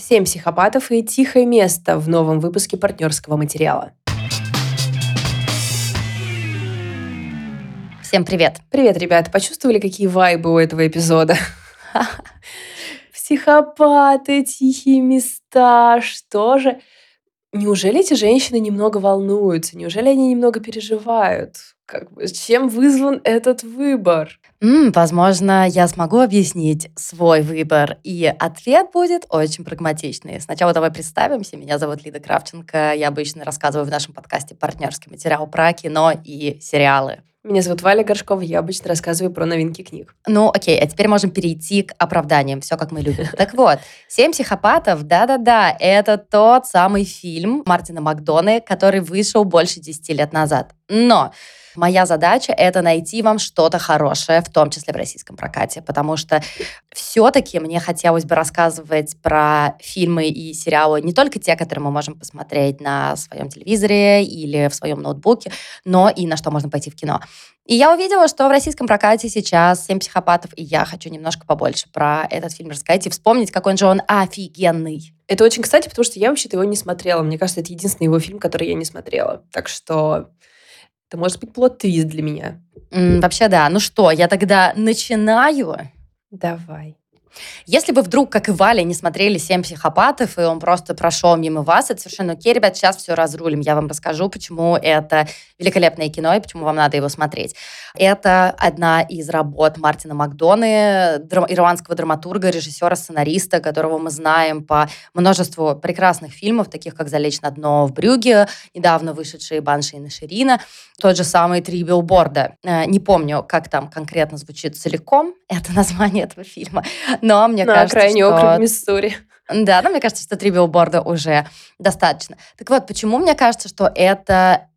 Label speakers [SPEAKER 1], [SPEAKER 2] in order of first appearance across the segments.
[SPEAKER 1] Семь психопатов и тихое место в новом выпуске партнерского материала.
[SPEAKER 2] Всем привет.
[SPEAKER 1] Привет, ребята. Почувствовали, какие вайбы у этого эпизода? Психопаты, тихие места. Что же? Неужели эти женщины немного волнуются? Неужели они немного переживают? Как бы, чем вызван этот выбор?
[SPEAKER 2] М, возможно, я смогу объяснить свой выбор, и ответ будет очень прагматичный. Сначала давай представимся. Меня зовут Лида Кравченко. Я обычно рассказываю в нашем подкасте партнерский материал про кино и сериалы.
[SPEAKER 1] Меня зовут Валя Горшкова, я обычно рассказываю про новинки книг.
[SPEAKER 2] Ну, окей, а теперь можем перейти к оправданиям. Все, как мы любим. Так вот, «Семь психопатов», да-да-да, это тот самый фильм Мартина Макдоны, который вышел больше 10 лет назад. Но Моя задача — это найти вам что-то хорошее, в том числе в российском прокате, потому что все-таки мне хотелось бы рассказывать про фильмы и сериалы не только те, которые мы можем посмотреть на своем телевизоре или в своем ноутбуке, но и на что можно пойти в кино. И я увидела, что в российском прокате сейчас «Семь психопатов», и я хочу немножко побольше про этот фильм рассказать и вспомнить, какой же он офигенный.
[SPEAKER 1] Это очень кстати, потому что я вообще-то его не смотрела. Мне кажется, это единственный его фильм, который я не смотрела. Так что это может быть плод-твист для меня.
[SPEAKER 2] М, вообще, да. Ну что, я тогда начинаю.
[SPEAKER 1] Давай.
[SPEAKER 2] Если вы вдруг, как и Валя, не смотрели «Семь психопатов», и он просто прошел мимо вас, это совершенно окей, ребят, сейчас все разрулим. Я вам расскажу, почему это великолепное кино и почему вам надо его смотреть. Это одна из работ Мартина Макдоны, драм- ирландского драматурга, режиссера, сценариста, которого мы знаем по множеству прекрасных фильмов, таких как «Залечь на дно в Брюге», недавно вышедшие «Банши и Наширина», тот же самый «Три билборда». Э, не помню, как там конкретно звучит целиком это название этого фильма, но мне
[SPEAKER 1] На
[SPEAKER 2] кажется,
[SPEAKER 1] окраине
[SPEAKER 2] что...
[SPEAKER 1] округа Миссури.
[SPEAKER 2] Да, но мне кажется, что три билборда уже достаточно. Так вот, почему мне кажется, что это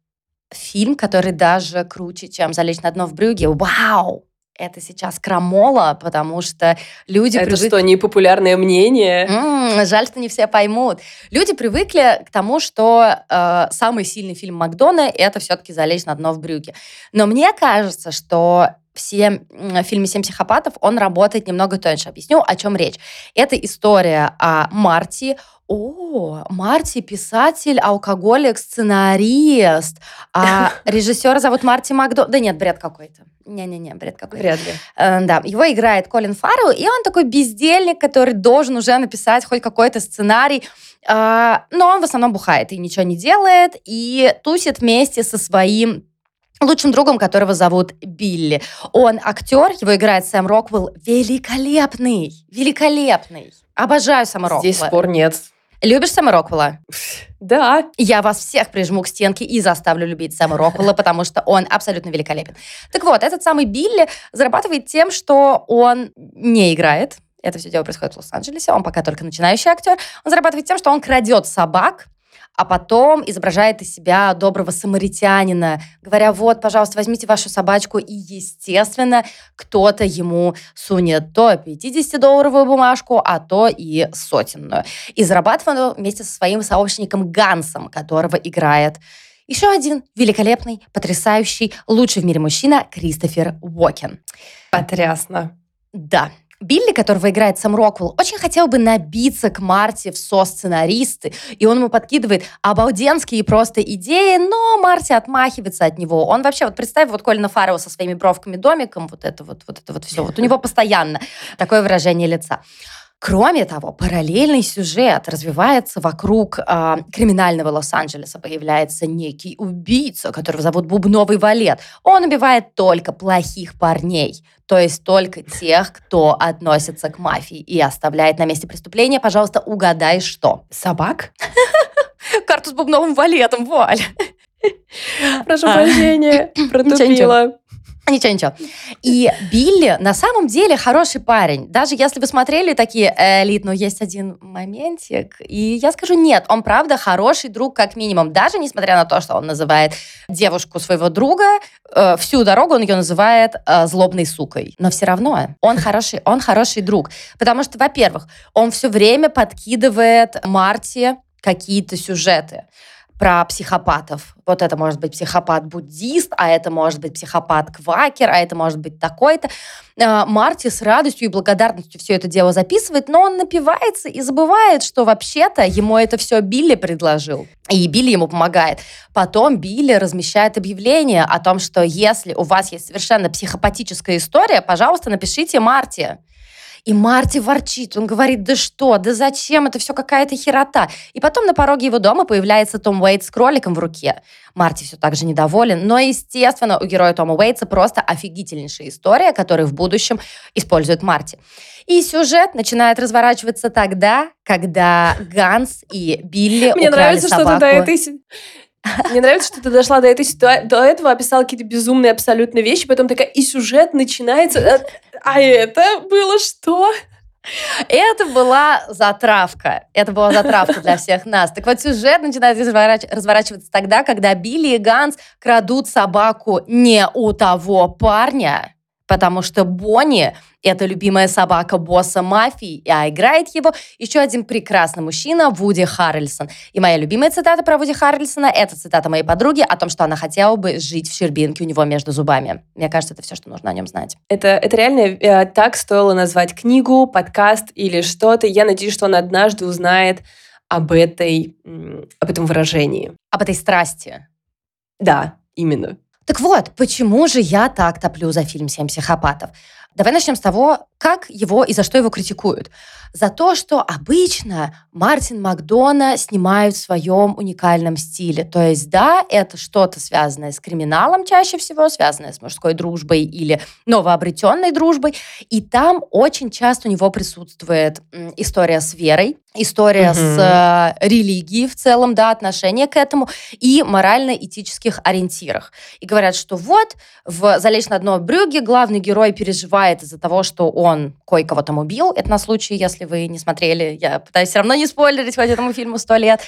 [SPEAKER 2] фильм, который даже круче, чем «Залечь на дно в брюге»? Вау! Это сейчас крамола, потому что люди
[SPEAKER 1] Это
[SPEAKER 2] привыкли...
[SPEAKER 1] что, непопулярное мнение?
[SPEAKER 2] М, жаль, что не все поймут. Люди привыкли к тому, что э, самый сильный фильм Макдона это все-таки залезть на дно в брюки. Но мне кажется, что все в фильме «Семь психопатов» он работает немного тоньше. Объясню, о чем речь. Это история о Марти, о, Марти писатель, алкоголик, сценарист. А режиссера зовут Марти Макдо... Да нет, бред какой-то. Не-не-не, бред какой-то.
[SPEAKER 1] Вряд ли.
[SPEAKER 2] Э, да, его играет Колин Фаррелл, и он такой бездельник, который должен уже написать хоть какой-то сценарий, э, но он в основном бухает и ничего не делает, и тусит вместе со своим лучшим другом, которого зовут Билли. Он актер, его играет Сэм Роквелл, великолепный, великолепный. Обожаю Сэма Роквелла.
[SPEAKER 1] Здесь спор нет.
[SPEAKER 2] Любишь Сэма Роквелла?
[SPEAKER 1] Да.
[SPEAKER 2] Я вас всех прижму к стенке и заставлю любить Сэма Роквелла, потому что он абсолютно великолепен. Так вот, этот самый Билли зарабатывает тем, что он не играет. Это все дело происходит в Лос-Анджелесе. Он пока только начинающий актер. Он зарабатывает тем, что он крадет собак, а потом изображает из себя доброго самаритянина, говоря, вот, пожалуйста, возьмите вашу собачку, и, естественно, кто-то ему сунет то 50-долларовую бумажку, а то и сотенную. И зарабатывает он вместе со своим сообщником Гансом, которого играет еще один великолепный, потрясающий, лучший в мире мужчина Кристофер Уокен.
[SPEAKER 1] Потрясно.
[SPEAKER 2] Да, Билли, которого играет Сэм Роквелл, очень хотел бы набиться к Марти в со-сценаристы, и он ему подкидывает обалденские просто идеи, но Марти отмахивается от него. Он вообще, вот представь, вот Колина Фаррелла со своими бровками домиком, вот это вот, вот это вот все, вот у него постоянно такое выражение лица. Кроме того, параллельный сюжет развивается вокруг э, криминального Лос-Анджелеса. Появляется некий убийца, которого зовут Бубновый Валет. Он убивает только плохих парней, то есть только тех, кто относится к мафии и оставляет на месте преступления. Пожалуйста, угадай, что.
[SPEAKER 1] Собак?
[SPEAKER 2] Карту с Бубновым Валетом, Валь.
[SPEAKER 1] Прошу прощения, протупила.
[SPEAKER 2] Ничего, ничего. И Билли на самом деле хороший парень. Даже если вы смотрели такие, э, Лид, ну есть один моментик, и я скажу, нет, он правда хороший друг как минимум. Даже несмотря на то, что он называет девушку своего друга, э, всю дорогу он ее называет э, злобной сукой. Но все равно он хороший, он хороший друг. Потому что, во-первых, он все время подкидывает Марти какие-то сюжеты. Про психопатов. Вот это может быть психопат-буддист, а это может быть психопат-квакер, а это может быть такой-то. А, Марти с радостью и благодарностью все это дело записывает, но он напивается и забывает, что вообще-то ему это все Билли предложил. И Билли ему помогает. Потом Билли размещает объявление о том, что если у вас есть совершенно психопатическая история, пожалуйста, напишите Марти. И Марти ворчит. Он говорит, да что, да зачем, это все какая-то херота. И потом на пороге его дома появляется Том Уэйт с кроликом в руке. Марти все так же недоволен. Но, естественно, у героя Тома Уэйтса просто офигительнейшая история, которую в будущем использует Марти. И сюжет начинает разворачиваться тогда, когда Ганс и Билли
[SPEAKER 1] Мне
[SPEAKER 2] украли
[SPEAKER 1] нравится,
[SPEAKER 2] собаку.
[SPEAKER 1] что ты до этой... Мне нравится, что ты дошла до этой ситуации, до этого описала какие-то безумные абсолютно вещи, потом такая, и сюжет начинается, а- а это было что?
[SPEAKER 2] Это была затравка. Это была затравка для всех нас. Так вот, сюжет начинает разворач- разворачиваться тогда, когда Билли и Ганс крадут собаку не у того парня, потому что Бонни — это любимая собака босса мафии, а играет его еще один прекрасный мужчина Вуди Харрельсон. И моя любимая цитата про Вуди Харрельсона — это цитата моей подруги о том, что она хотела бы жить в щербинке у него между зубами. Мне кажется, это все, что нужно о нем знать.
[SPEAKER 1] Это, это реально э, так стоило назвать книгу, подкаст или что-то. Я надеюсь, что он однажды узнает об, этой, об этом выражении.
[SPEAKER 2] Об этой страсти.
[SPEAKER 1] Да, именно.
[SPEAKER 2] Так вот, почему же я так топлю за фильм «Семь психопатов»? Давай начнем с того, как его и за что его критикуют. За то, что обычно Мартин Макдона снимают в своем уникальном стиле. То есть, да, это что-то связанное с криминалом чаще всего, связанное с мужской дружбой или новообретенной дружбой. И там очень часто у него присутствует история с верой, история
[SPEAKER 1] Мгм.
[SPEAKER 2] с э, религией в целом, да, отношение к этому и морально-этических ориентирах. И говорят, что вот в «Залечь на дно брюге» главный герой переживает из-за того, что он кое-кого там убил. Это на случай, если вы не смотрели. Я пытаюсь все равно не спойлерить, хоть этому фильму сто лет.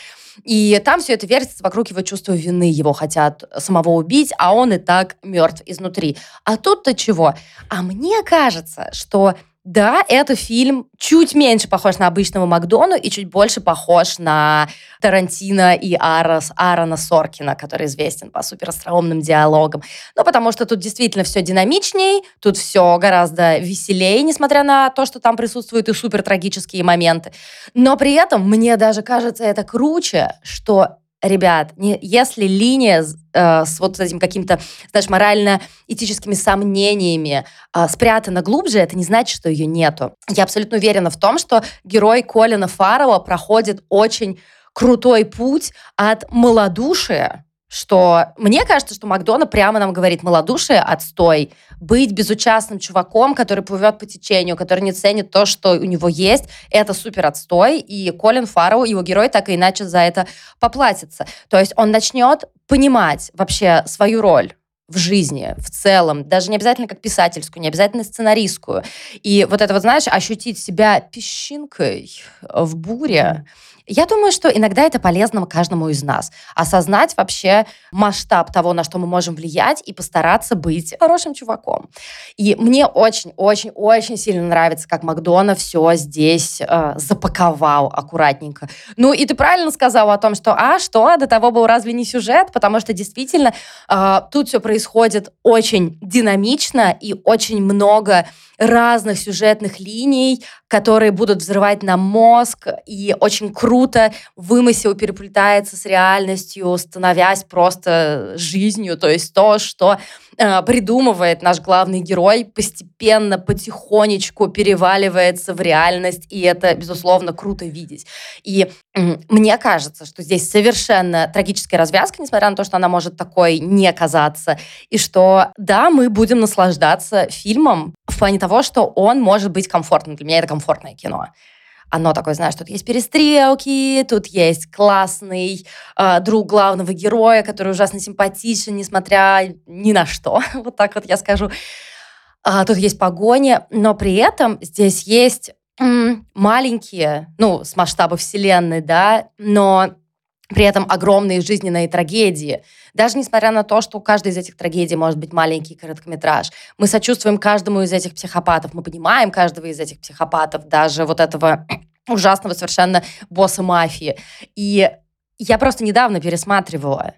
[SPEAKER 2] И там все это вертится вокруг его чувства вины. Его хотят самого убить, а он и так мертв изнутри. А тут-то чего? А мне кажется, что да, это фильм чуть меньше похож на обычного Макдону и чуть больше похож на Тарантино и Арос, Аарона Соркина, который известен по суперостроумным диалогам. Ну, потому что тут действительно все динамичней, тут все гораздо веселее, несмотря на то, что там присутствуют и супер трагические моменты. Но при этом мне даже кажется это круче, что Ребят, не, если линия э, с вот этим каким-то, знаешь, морально-этическими сомнениями э, спрятана глубже, это не значит, что ее нету. Я абсолютно уверена в том, что герой Колина Фаррелла проходит очень крутой путь от малодушия, что мне кажется, что Макдона прямо нам говорит малодушие, отстой, быть безучастным чуваком, который плывет по течению, который не ценит то, что у него есть, это супер отстой, и Колин Фаррелл, его герой, так и иначе за это поплатится. То есть он начнет понимать вообще свою роль в жизни в целом, даже не обязательно как писательскую, не обязательно сценаристскую. И вот это вот, знаешь, ощутить себя песчинкой в буре, я думаю, что иногда это полезно каждому из нас. Осознать вообще масштаб того, на что мы можем влиять, и постараться быть хорошим чуваком. И мне очень-очень-очень сильно нравится, как Макдона все здесь э, запаковал аккуратненько. Ну, и ты правильно сказала о том, что, а, что, до того был разве не сюжет? Потому что действительно э, тут все происходит очень динамично и очень много разных сюжетных линий, которые будут взрывать нам мозг, и очень круто вымысел переплетается с реальностью, становясь просто жизнью, то есть то, что э, придумывает наш главный герой, постепенно, потихонечку переваливается в реальность, и это, безусловно, круто видеть. И мне кажется, что здесь совершенно трагическая развязка, несмотря на то, что она может такой не казаться, и что, да, мы будем наслаждаться фильмом в плане того, что он может быть комфортным. Для меня это комфортное кино. Оно такое, знаешь, тут есть перестрелки, тут есть классный э, друг главного героя, который ужасно симпатичен, несмотря ни на что. вот так вот я скажу. А, тут есть погони, но при этом здесь есть м, маленькие, ну, с масштаба вселенной, да, но при этом огромные жизненные трагедии. Даже несмотря на то, что у каждой из этих трагедий может быть маленький короткометраж. Мы сочувствуем каждому из этих психопатов, мы понимаем каждого из этих психопатов, даже вот этого ужасного совершенно босса мафии. И Я просто недавно пересматривала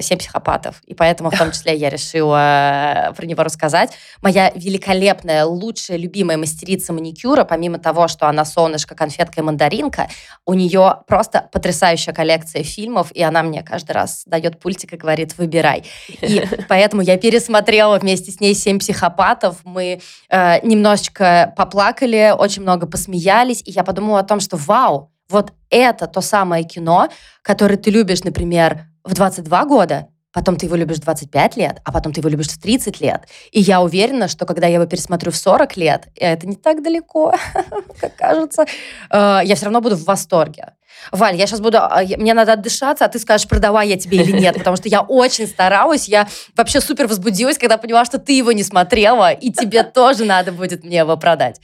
[SPEAKER 2] «Семь психопатов», и поэтому в том числе я решила э, про него рассказать. Моя великолепная, лучшая, любимая мастерица маникюра, помимо того, что она солнышко, конфетка и мандаринка, у нее просто потрясающая коллекция фильмов, и она мне каждый раз дает пультик и говорит «выбирай». И поэтому я пересмотрела вместе с ней «Семь психопатов». Мы э, немножечко поплакали, очень много посмеялись, и я подумала о том, что вау, вот это то самое кино, которое ты любишь, например, в 22 года, потом ты его любишь в 25 лет, а потом ты его любишь в 30 лет. И я уверена, что когда я его пересмотрю в 40 лет, и это не так далеко, как кажется, э, я все равно буду в восторге. Валь, я сейчас буду, а, мне надо отдышаться, а ты скажешь, продавай я тебе или нет, потому что я очень старалась, я вообще супер возбудилась, когда поняла, что ты его не смотрела, и тебе тоже надо будет мне его продать.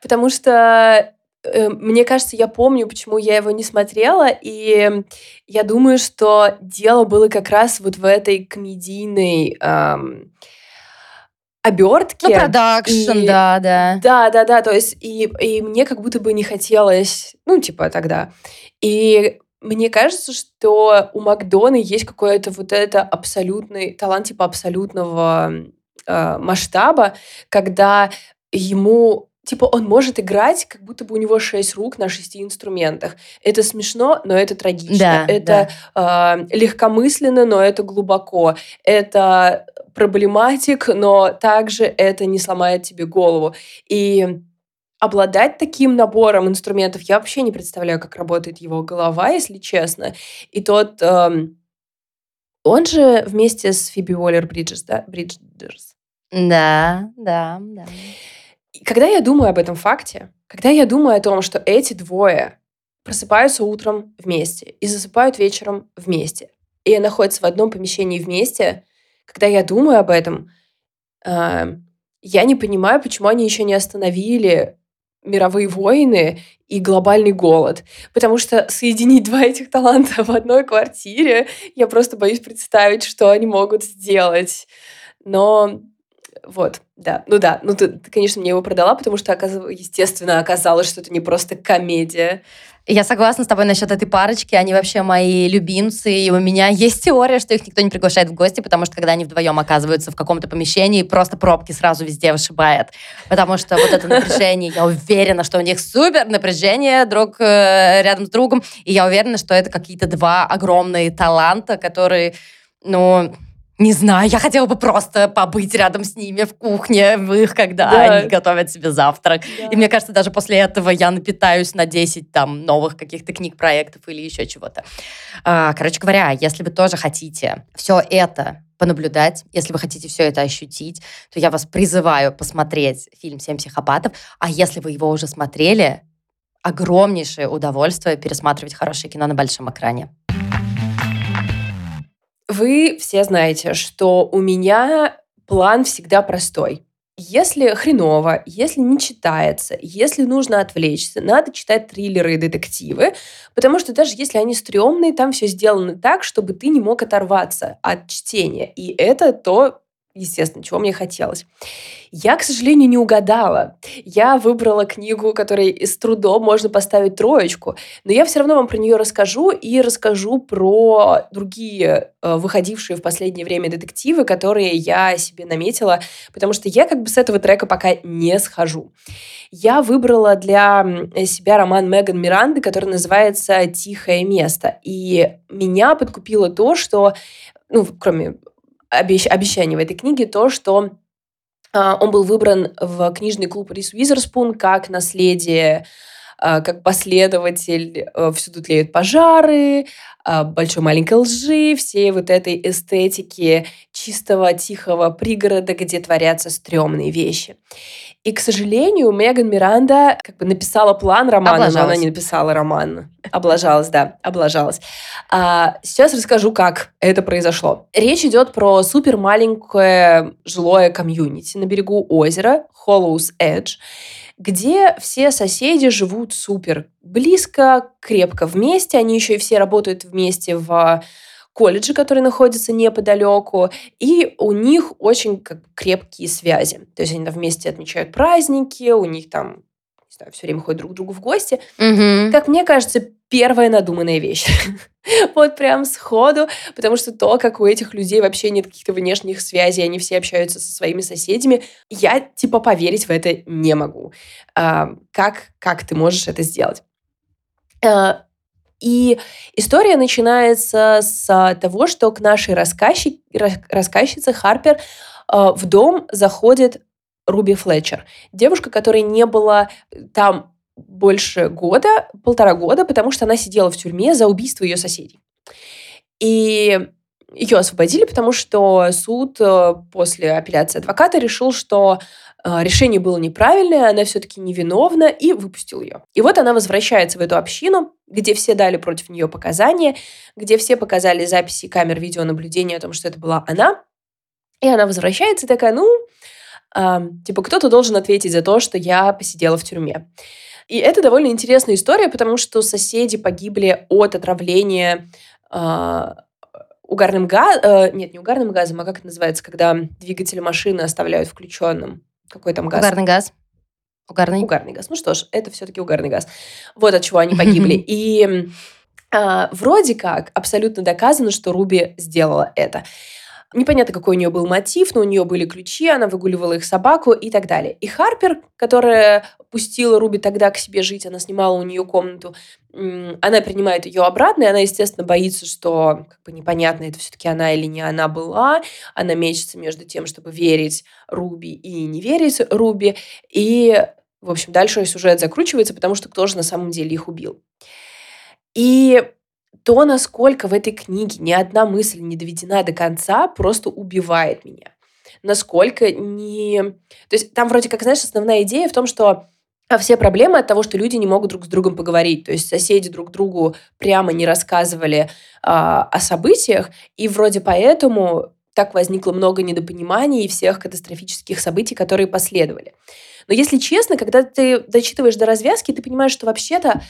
[SPEAKER 1] Потому что мне кажется, я помню, почему я его не смотрела, и я думаю, что дело было как раз вот в этой комедийной эм, обертке.
[SPEAKER 2] Ну, продакшн, да, да.
[SPEAKER 1] Да, да, да, то есть и, и мне как будто бы не хотелось, ну, типа тогда. И мне кажется, что у Макдона есть какой-то вот это абсолютный талант, типа абсолютного э, масштаба, когда ему Типа он может играть, как будто бы у него шесть рук на шести инструментах. Это смешно, но это трагично. Да, это да. Э, легкомысленно, но это глубоко. Это проблематик, но также это не сломает тебе голову. И обладать таким набором инструментов, я вообще не представляю, как работает его голова, если честно. И тот... Эм, он же вместе с Фиби Уоллер Бриджес, да? Бриджерс.
[SPEAKER 2] Да, да, да
[SPEAKER 1] когда я думаю об этом факте, когда я думаю о том, что эти двое просыпаются утром вместе и засыпают вечером вместе, и находятся в одном помещении вместе, когда я думаю об этом, э, я не понимаю, почему они еще не остановили мировые войны и глобальный голод. Потому что соединить два этих таланта в одной квартире, я просто боюсь представить, что они могут сделать. Но вот, да. Ну да, ну ты, ты, конечно, мне его продала, потому что, естественно, оказалось, что это не просто комедия.
[SPEAKER 2] Я согласна с тобой насчет этой парочки. Они вообще мои любимцы. И у меня есть теория, что их никто не приглашает в гости, потому что когда они вдвоем оказываются в каком-то помещении, просто пробки сразу везде вышибает. Потому что вот это напряжение, я уверена, что у них супер напряжение друг э, рядом с другом. И я уверена, что это какие-то два огромные таланта, которые, ну, не знаю, я хотела бы просто побыть рядом с ними в кухне, в их, когда да. они готовят себе завтрак. Да. И мне кажется, даже после этого я напитаюсь на 10 там новых каких-то книг, проектов или еще чего-то. А, короче говоря, если вы тоже хотите все это понаблюдать, если вы хотите все это ощутить, то я вас призываю посмотреть фильм «Семь психопатов». А если вы его уже смотрели, огромнейшее удовольствие пересматривать хорошее кино на большом экране.
[SPEAKER 1] Вы все знаете, что у меня план всегда простой. Если хреново, если не читается, если нужно отвлечься, надо читать триллеры и детективы, потому что даже если они стрёмные, там все сделано так, чтобы ты не мог оторваться от чтения. И это то, естественно, чего мне хотелось. Я, к сожалению, не угадала. Я выбрала книгу, которой с трудом можно поставить троечку, но я все равно вам про нее расскажу и расскажу про другие э, выходившие в последнее время детективы, которые я себе наметила, потому что я как бы с этого трека пока не схожу. Я выбрала для себя роман Меган Миранды, который называется «Тихое место». И меня подкупило то, что ну, кроме обещ, обещание в этой книге то, что э, он был выбран в книжный клуб Рис Уизерспун как наследие э, как последователь э, «Всюду тлеют пожары», э, «Большой маленькой лжи», всей вот этой эстетики чистого, тихого пригорода, где творятся стрёмные вещи. И, к сожалению, Меган Миранда как бы написала план романа, облажалась. но она не написала роман. Облажалась, да, облажалась. А, сейчас расскажу, как это произошло. Речь идет про супер маленькое жилое комьюнити на берегу озера Hollows Edge, где все соседи живут супер близко, крепко вместе. Они еще и все работают вместе в колледжи, которые находятся неподалеку, и у них очень как, крепкие связи. То есть они там вместе отмечают праздники, у них там не знаю, все время ходят друг к другу в гости.
[SPEAKER 2] Угу.
[SPEAKER 1] Как мне кажется, первая надуманная вещь. вот прям сходу, потому что то, как у этих людей вообще нет каких-то внешних связей, они все общаются со своими соседями, я типа поверить в это не могу. А, как, как ты можешь это сделать? А, и история начинается с того, что к нашей рассказчик, рассказчице Харпер а, в дом заходит Руби Флетчер. Девушка, которой не было там больше года, полтора года, потому что она сидела в тюрьме за убийство ее соседей. И ее освободили, потому что суд э, после апелляции адвоката решил, что решение было неправильное, она все-таки невиновна, и выпустил ее. И вот она возвращается в эту общину, где все дали против нее показания, где все показали записи камер видеонаблюдения о том, что это была она. И она возвращается такая, ну, э, типа, кто-то должен ответить за то, что я посидела в тюрьме. И это довольно интересная история, потому что соседи погибли от отравления э, угарным газом. Э, нет, не угарным газом, а как это называется, когда двигатель машины оставляют включенным. Какой там газ?
[SPEAKER 2] Угарный газ.
[SPEAKER 1] Угарный. Угарный газ. Ну что ж, это все-таки угарный газ. Вот от чего они погибли. И э, вроде как абсолютно доказано, что Руби сделала это. Непонятно, какой у нее был мотив, но у нее были ключи, она выгуливала их собаку и так далее. И Харпер, которая пустила Руби тогда к себе жить, она снимала у нее комнату, она принимает ее обратно, и она, естественно, боится, что как бы непонятно, это все-таки она или не она была. Она мечется между тем, чтобы верить Руби и не верить Руби. И, в общем, дальше сюжет закручивается, потому что кто же на самом деле их убил. И то, насколько в этой книге ни одна мысль не доведена до конца, просто убивает меня. Насколько не... То есть там вроде как, знаешь, основная идея в том, что а все проблемы от того, что люди не могут друг с другом поговорить. То есть соседи друг другу прямо не рассказывали а, о событиях, и вроде поэтому так возникло много недопониманий и всех катастрофических событий, которые последовали. Но если честно, когда ты дочитываешь до развязки, ты понимаешь, что вообще-то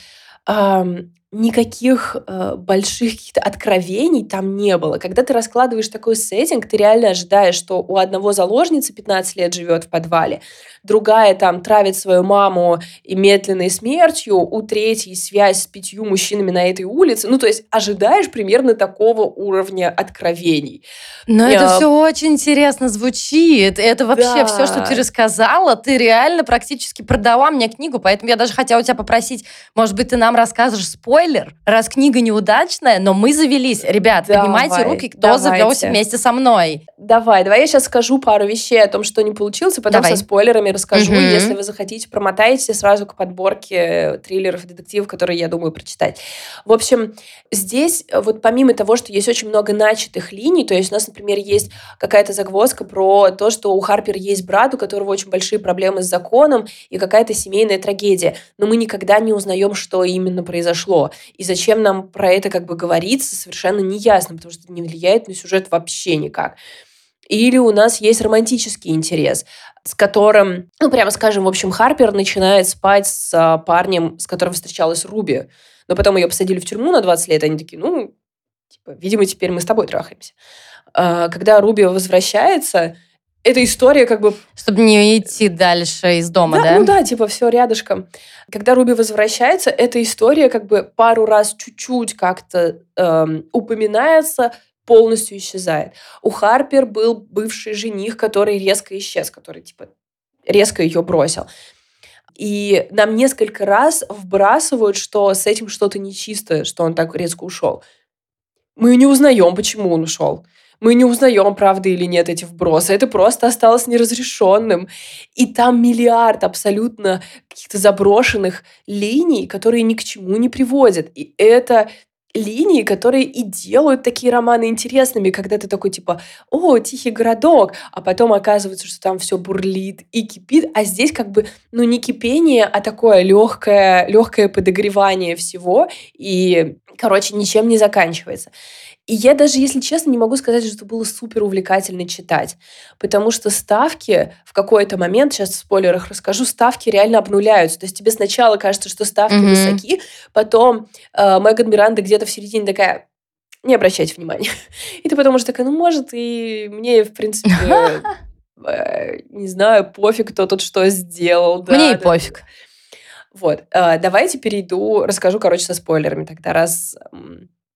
[SPEAKER 1] никаких э, больших каких-то откровений там не было. Когда ты раскладываешь такой сеттинг, ты реально ожидаешь, что у одного заложницы 15 лет живет в подвале, другая там травит свою маму и медленной смертью, у третьей связь с пятью мужчинами на этой улице. Ну, то есть ожидаешь примерно такого уровня откровений.
[SPEAKER 2] Но Я... это все очень интересно звучит. Это вообще да. все, что ты рассказала. Ты реально практически продала мне книгу, поэтому я даже хотела у тебя попросить, может быть, ты нам расскажешь спойлер, раз книга неудачная, но мы завелись. Ребят, давай, поднимайте руки, кто давайте. завелся вместе со мной.
[SPEAKER 1] Давай, давай я сейчас скажу пару вещей о том, что не получилось, и потом давай. со спойлерами расскажу. Угу. Если вы захотите, промотайте сразу к подборке триллеров и детективов, которые я думаю прочитать. В общем, здесь вот помимо того, что есть очень много начатых линий, то есть у нас, например, есть какая-то загвоздка про то, что у Харпер есть брат, у которого очень большие проблемы с законом и какая-то семейная трагедия, но мы никогда не узнаем, что именно произошло. И зачем нам про это как бы говорится, совершенно не ясно, потому что это не влияет на сюжет вообще никак. Или у нас есть романтический интерес, с которым, ну, прямо скажем, в общем, Харпер начинает спать с а, парнем, с которым встречалась Руби. Но потом ее посадили в тюрьму на 20 лет, они такие, ну, типа, видимо, теперь мы с тобой трахаемся. А, когда Руби возвращается, эта история как бы...
[SPEAKER 2] Чтобы не идти дальше из дома, да?
[SPEAKER 1] да? Ну да, типа все рядышком. Когда Руби возвращается, эта история как бы пару раз чуть-чуть как-то эм, упоминается, полностью исчезает. У Харпер был бывший жених, который резко исчез, который типа резко ее бросил. И нам несколько раз вбрасывают, что с этим что-то нечисто, что он так резко ушел. Мы не узнаем, почему он ушел. Мы не узнаем, правда или нет эти вбросы. Это просто осталось неразрешенным. И там миллиард абсолютно каких-то заброшенных линий, которые ни к чему не приводят. И это линии, которые и делают такие романы интересными, когда ты такой типа, о, тихий городок, а потом оказывается, что там все бурлит и кипит, а здесь как бы, ну, не кипение, а такое легкое, легкое подогревание всего, и, короче, ничем не заканчивается. И я даже, если честно, не могу сказать, что это было супер увлекательно читать, потому что ставки в какой-то момент, сейчас в спойлерах расскажу, ставки реально обнуляются. То есть тебе сначала кажется, что ставки mm-hmm. высоки, потом э, Меган Миранда где-то в середине такая, не обращайте внимания. И ты потом уже такая, ну, может, и мне, в принципе, э, не знаю, пофиг, кто тут что сделал.
[SPEAKER 2] Мне и пофиг.
[SPEAKER 1] Вот, э, давайте перейду, расскажу, короче, со спойлерами тогда, раз...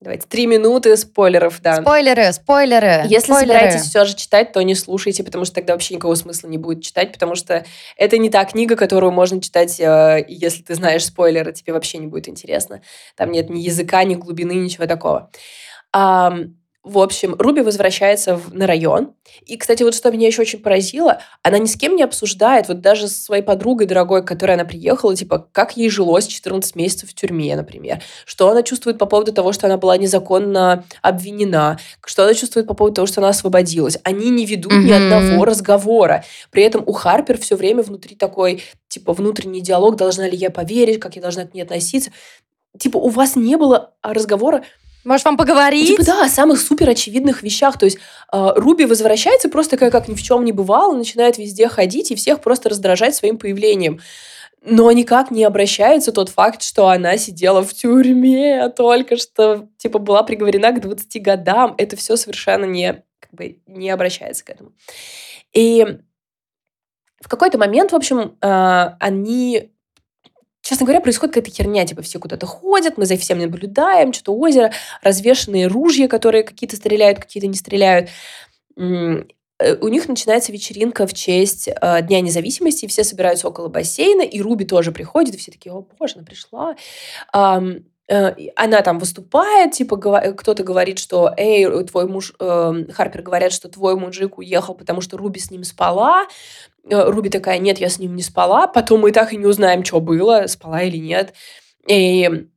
[SPEAKER 1] Давайте, три минуты спойлеров, да.
[SPEAKER 2] Спойлеры, спойлеры.
[SPEAKER 1] Если
[SPEAKER 2] спойлеры.
[SPEAKER 1] собираетесь все же читать, то не слушайте, потому что тогда вообще никакого смысла не будет читать, потому что это не та книга, которую можно читать, э, если ты знаешь спойлеры, тебе вообще не будет интересно. Там нет ни языка, ни глубины, ничего такого. В общем, Руби возвращается в, на район. И, кстати, вот что меня еще очень поразило, она ни с кем не обсуждает, вот даже со своей подругой дорогой, к которой она приехала, типа, как ей жилось 14 месяцев в тюрьме, например. Что она чувствует по поводу того, что она была незаконно обвинена. Что она чувствует по поводу того, что она освободилась. Они не ведут mm-hmm. ни одного разговора. При этом у Харпер все время внутри такой, типа, внутренний диалог, должна ли я поверить, как я должна к ней относиться. Типа, у вас не было разговора
[SPEAKER 2] может, вам поговорить?
[SPEAKER 1] Типа, да, о самых супер очевидных вещах. То есть э, Руби возвращается просто такая, как ни в чем не бывало, начинает везде ходить и всех просто раздражать своим появлением. Но никак не обращается тот факт, что она сидела в тюрьме только что, типа, была приговорена к 20 годам. Это все совершенно не, как бы, не обращается к этому. И в какой-то момент, в общем, э, они честно говоря, происходит какая-то херня, типа все куда-то ходят, мы за всем наблюдаем, что-то озеро, развешенные ружья, которые какие-то стреляют, какие-то не стреляют. Э, у них начинается вечеринка в честь э, Дня независимости, и все собираются около бассейна, и Руби тоже приходит, и все такие, о боже, она пришла. Э, она там выступает, типа кто-то говорит, что, эй, твой муж, э, Харпер говорят, что твой мужик уехал, потому что Руби с ним спала. Э, Руби такая, нет, я с ним не спала. Потом мы так и не узнаем, что было, спала или нет. И,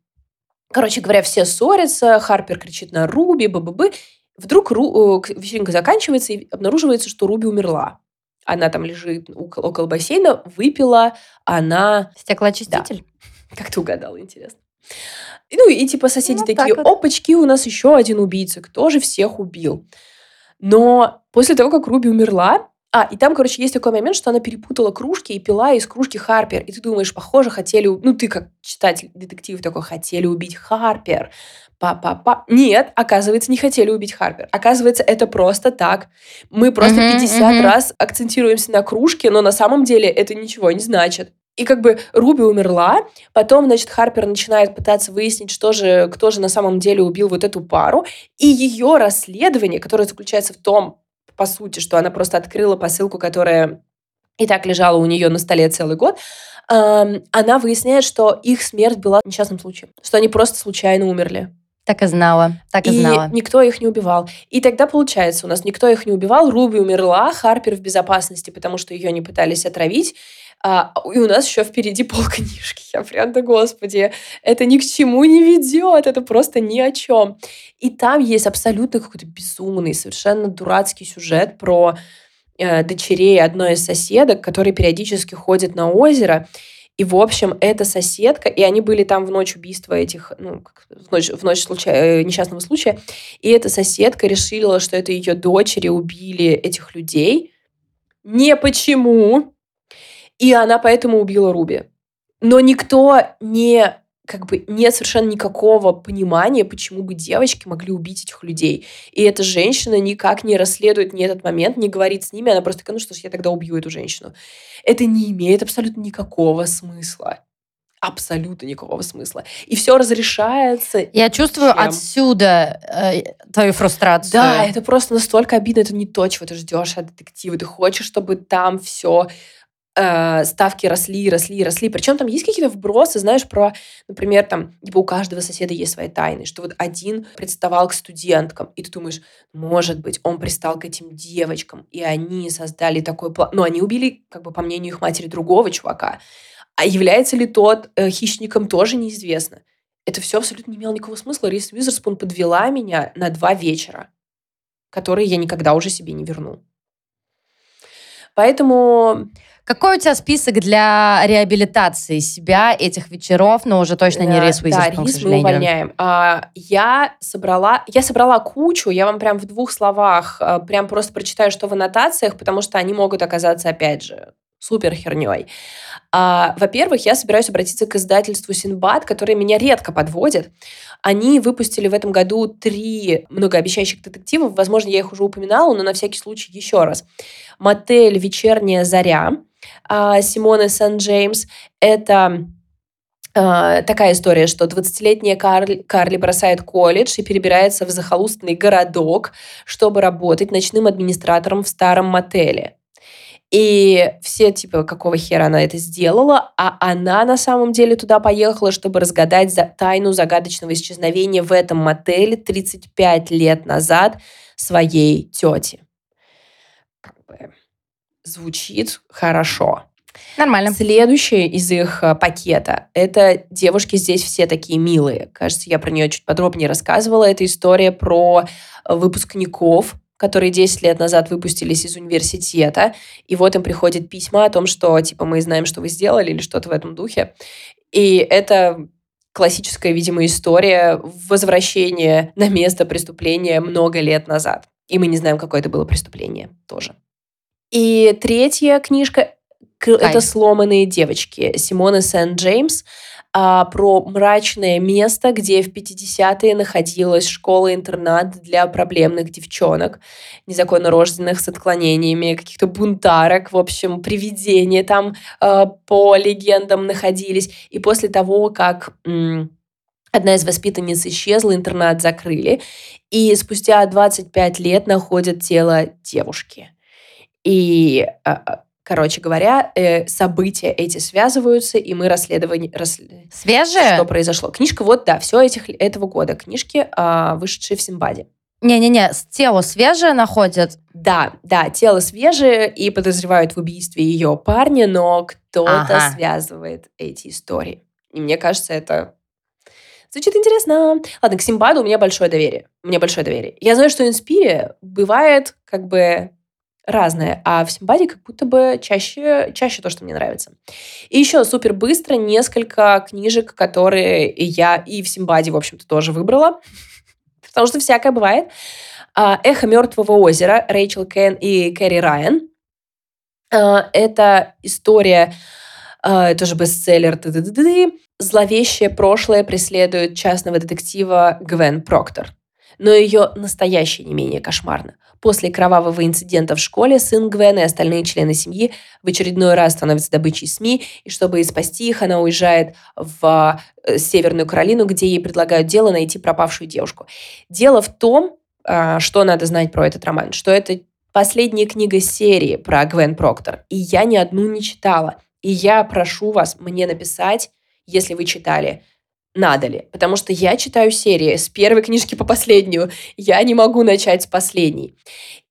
[SPEAKER 1] короче говоря, все ссорятся, Харпер кричит на Руби, бы-бы-бы. Вдруг Ру, э, вечеринка заканчивается, и обнаруживается, что Руби умерла. Она там лежит около, около бассейна, выпила, она...
[SPEAKER 2] Стеклоочиститель?
[SPEAKER 1] Да. Как ты угадала, интересно. Ну и типа соседи ну, такие, вот. опачки, у нас еще один убийца, кто же всех убил? Но после того, как Руби умерла, а, и там, короче, есть такой момент, что она перепутала кружки и пила из кружки Харпер. И ты думаешь, похоже, хотели... Ну, ты как читатель детективов такой, хотели убить Харпер. Па-па-па. Нет, оказывается, не хотели убить Харпер. Оказывается, это просто так. Мы просто uh-huh, 50 uh-huh. раз акцентируемся на кружке, но на самом деле это ничего не значит. И как бы Руби умерла, потом, значит, Харпер начинает пытаться выяснить, что же, кто же на самом деле убил вот эту пару, и ее расследование, которое заключается в том, по сути, что она просто открыла посылку, которая и так лежала у нее на столе целый год, она выясняет, что их смерть была несчастным случаем, что они просто случайно умерли.
[SPEAKER 2] Так и знала, так и, и знала.
[SPEAKER 1] никто их не убивал. И тогда получается, у нас никто их не убивал, Руби умерла, Харпер в безопасности, потому что ее не пытались отравить, а, и у нас еще впереди полкнижки. Я прям, да господи, это ни к чему не ведет, это просто ни о чем. И там есть абсолютно какой-то безумный, совершенно дурацкий сюжет про э, дочерей одной из соседок, которые периодически ходят на озеро. И, в общем, эта соседка, и они были там в ночь убийства этих, ну, в ночь, в ночь случая, э, несчастного случая, и эта соседка решила, что это ее дочери убили этих людей. Не почему, и она поэтому убила Руби. Но никто не как бы нет совершенно никакого понимания, почему бы девочки могли убить этих людей. И эта женщина никак не расследует ни этот момент, не говорит с ними, она просто такая, ну что ж, я тогда убью эту женщину. Это не имеет абсолютно никакого смысла. Абсолютно никакого смысла. И все разрешается.
[SPEAKER 2] Я чувствую чем... отсюда э, твою фрустрацию.
[SPEAKER 1] Да, это просто настолько обидно. Это не то, чего ты ждешь от детектива. Ты хочешь, чтобы там все э, ставки росли, росли, росли. Причем там есть какие-то вбросы, знаешь, про, например, там, типа у каждого соседа есть свои тайны, что вот один представал к студенткам, и ты думаешь, может быть, он пристал к этим девочкам, и они создали такой план. Но они убили, как бы по мнению их матери, другого чувака. А является ли тот э, хищником, тоже неизвестно. Это все абсолютно не имело никакого смысла. Рис Уизерспун подвела меня на два вечера, которые я никогда уже себе не верну. Поэтому
[SPEAKER 2] какой у тебя список для реабилитации себя этих вечеров, но уже точно не Рис Уизерспун,
[SPEAKER 1] да, Рис мы увольняем. А, я собрала, я собрала кучу, я вам прям в двух словах а, прям просто прочитаю, что в аннотациях, потому что они могут оказаться, опять же, супер херней. А, во-первых, я собираюсь обратиться к издательству Синбад, которое меня редко подводит. Они выпустили в этом году три многообещающих детективов. Возможно, я их уже упоминала, но на всякий случай еще раз. «Мотель. Вечерняя заря», Симоны Сан-Джеймс. Это э, такая история, что 20-летняя Карли, Карли бросает колледж и перебирается в захолустный городок, чтобы работать ночным администратором в старом мотеле. И все, типа, какого хера она это сделала, а она на самом деле туда поехала, чтобы разгадать за тайну загадочного исчезновения в этом мотеле 35 лет назад своей тети. Звучит хорошо.
[SPEAKER 2] Нормально.
[SPEAKER 1] Следующее из их э, пакета – это девушки здесь все такие милые. Кажется, я про нее чуть подробнее рассказывала. Это история про выпускников, которые 10 лет назад выпустились из университета, и вот им приходит письма о том, что, типа, мы знаем, что вы сделали, или что-то в этом духе. И это классическая, видимо, история возвращения на место преступления много лет назад. И мы не знаем, какое это было преступление тоже. И третья книжка Кайф. это «Сломанные девочки» Симоны Сент-Джеймс а, про мрачное место, где в 50-е находилась школа-интернат для проблемных девчонок, незаконно рожденных с отклонениями, каких-то бунтарок, в общем, привидения там а, по легендам находились. И после того, как м- одна из воспитанниц исчезла, интернат закрыли, и спустя 25 лет находят тело девушки. И а, Короче говоря, э, события эти связываются, и мы расследование... Рас...
[SPEAKER 2] Свежие?
[SPEAKER 1] Что произошло. Книжка вот, да, все этих, этого года. Книжки, э, вышедшие в Симбаде.
[SPEAKER 2] Не-не-не, тело свежее находят?
[SPEAKER 1] Да, да, тело свежее, и подозревают в убийстве ее парня, но кто-то ага. связывает эти истории. И мне кажется, это Звучит интересно. Ладно, к Симбаду у меня большое доверие. У меня большое доверие. Я знаю, что в Инспире бывает как бы разное, а в Симбаде как будто бы чаще, чаще то, что мне нравится. И еще супер быстро несколько книжек, которые я и в Симбаде, в общем-то, тоже выбрала, потому что всякое бывает. А, «Эхо мертвого озера» Рэйчел Кен и Кэрри Райан. А, это история, а, тоже бестселлер, зловещее прошлое преследует частного детектива Гвен Проктор но ее настоящее не менее кошмарно. После кровавого инцидента в школе сын Гвен и остальные члены семьи в очередной раз становятся добычей СМИ, и чтобы спасти их, она уезжает в э, Северную Каролину, где ей предлагают дело найти пропавшую девушку. Дело в том, а, что надо знать про этот роман, что это последняя книга серии про Гвен Проктор, и я ни одну не читала. И я прошу вас мне написать, если вы читали, надо ли. Потому что я читаю серии с первой книжки по последнюю. Я не могу начать с последней.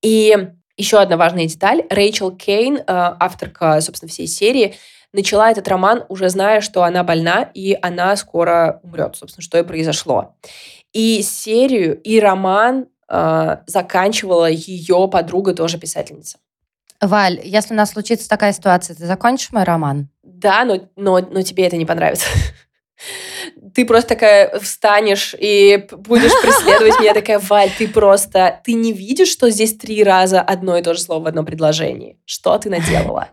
[SPEAKER 1] И еще одна важная деталь. Рэйчел Кейн, э, авторка, собственно, всей серии, начала этот роман, уже зная, что она больна, и она скоро умрет, собственно, что и произошло. И серию, и роман э, заканчивала ее подруга, тоже писательница.
[SPEAKER 2] Валь, если у нас случится такая ситуация, ты закончишь мой роман?
[SPEAKER 1] Да, но, но, но тебе это не понравится. ты просто такая встанешь и будешь преследовать меня. такая, Валь, ты просто... Ты не видишь, что здесь три раза одно и то же слово в одном предложении? Что ты наделала?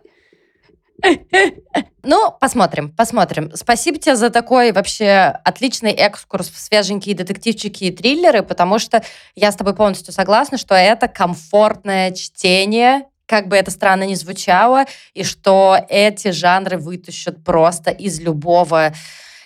[SPEAKER 2] Ну, посмотрим, посмотрим. Спасибо тебе за такой вообще отличный экскурс в свеженькие детективчики и триллеры, потому что я с тобой полностью согласна, что это комфортное чтение, как бы это странно ни звучало, и что эти жанры вытащат просто из любого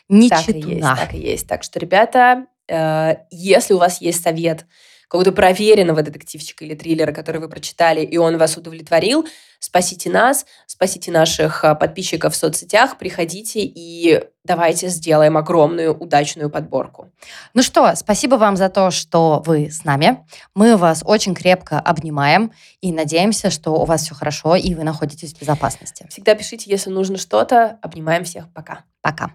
[SPEAKER 2] не
[SPEAKER 1] так
[SPEAKER 2] читуна.
[SPEAKER 1] И есть, так и есть. Так что, ребята, э, если у вас есть совет какого-то проверенного детективчика или триллера, который вы прочитали, и он вас удовлетворил, спасите нас, спасите наших э, подписчиков в соцсетях, приходите и давайте сделаем огромную удачную подборку.
[SPEAKER 2] Ну что, спасибо вам за то, что вы с нами. Мы вас очень крепко обнимаем и надеемся, что у вас все хорошо и вы находитесь в безопасности.
[SPEAKER 1] Всегда пишите, если нужно что-то. Обнимаем всех. Пока.
[SPEAKER 2] Пока.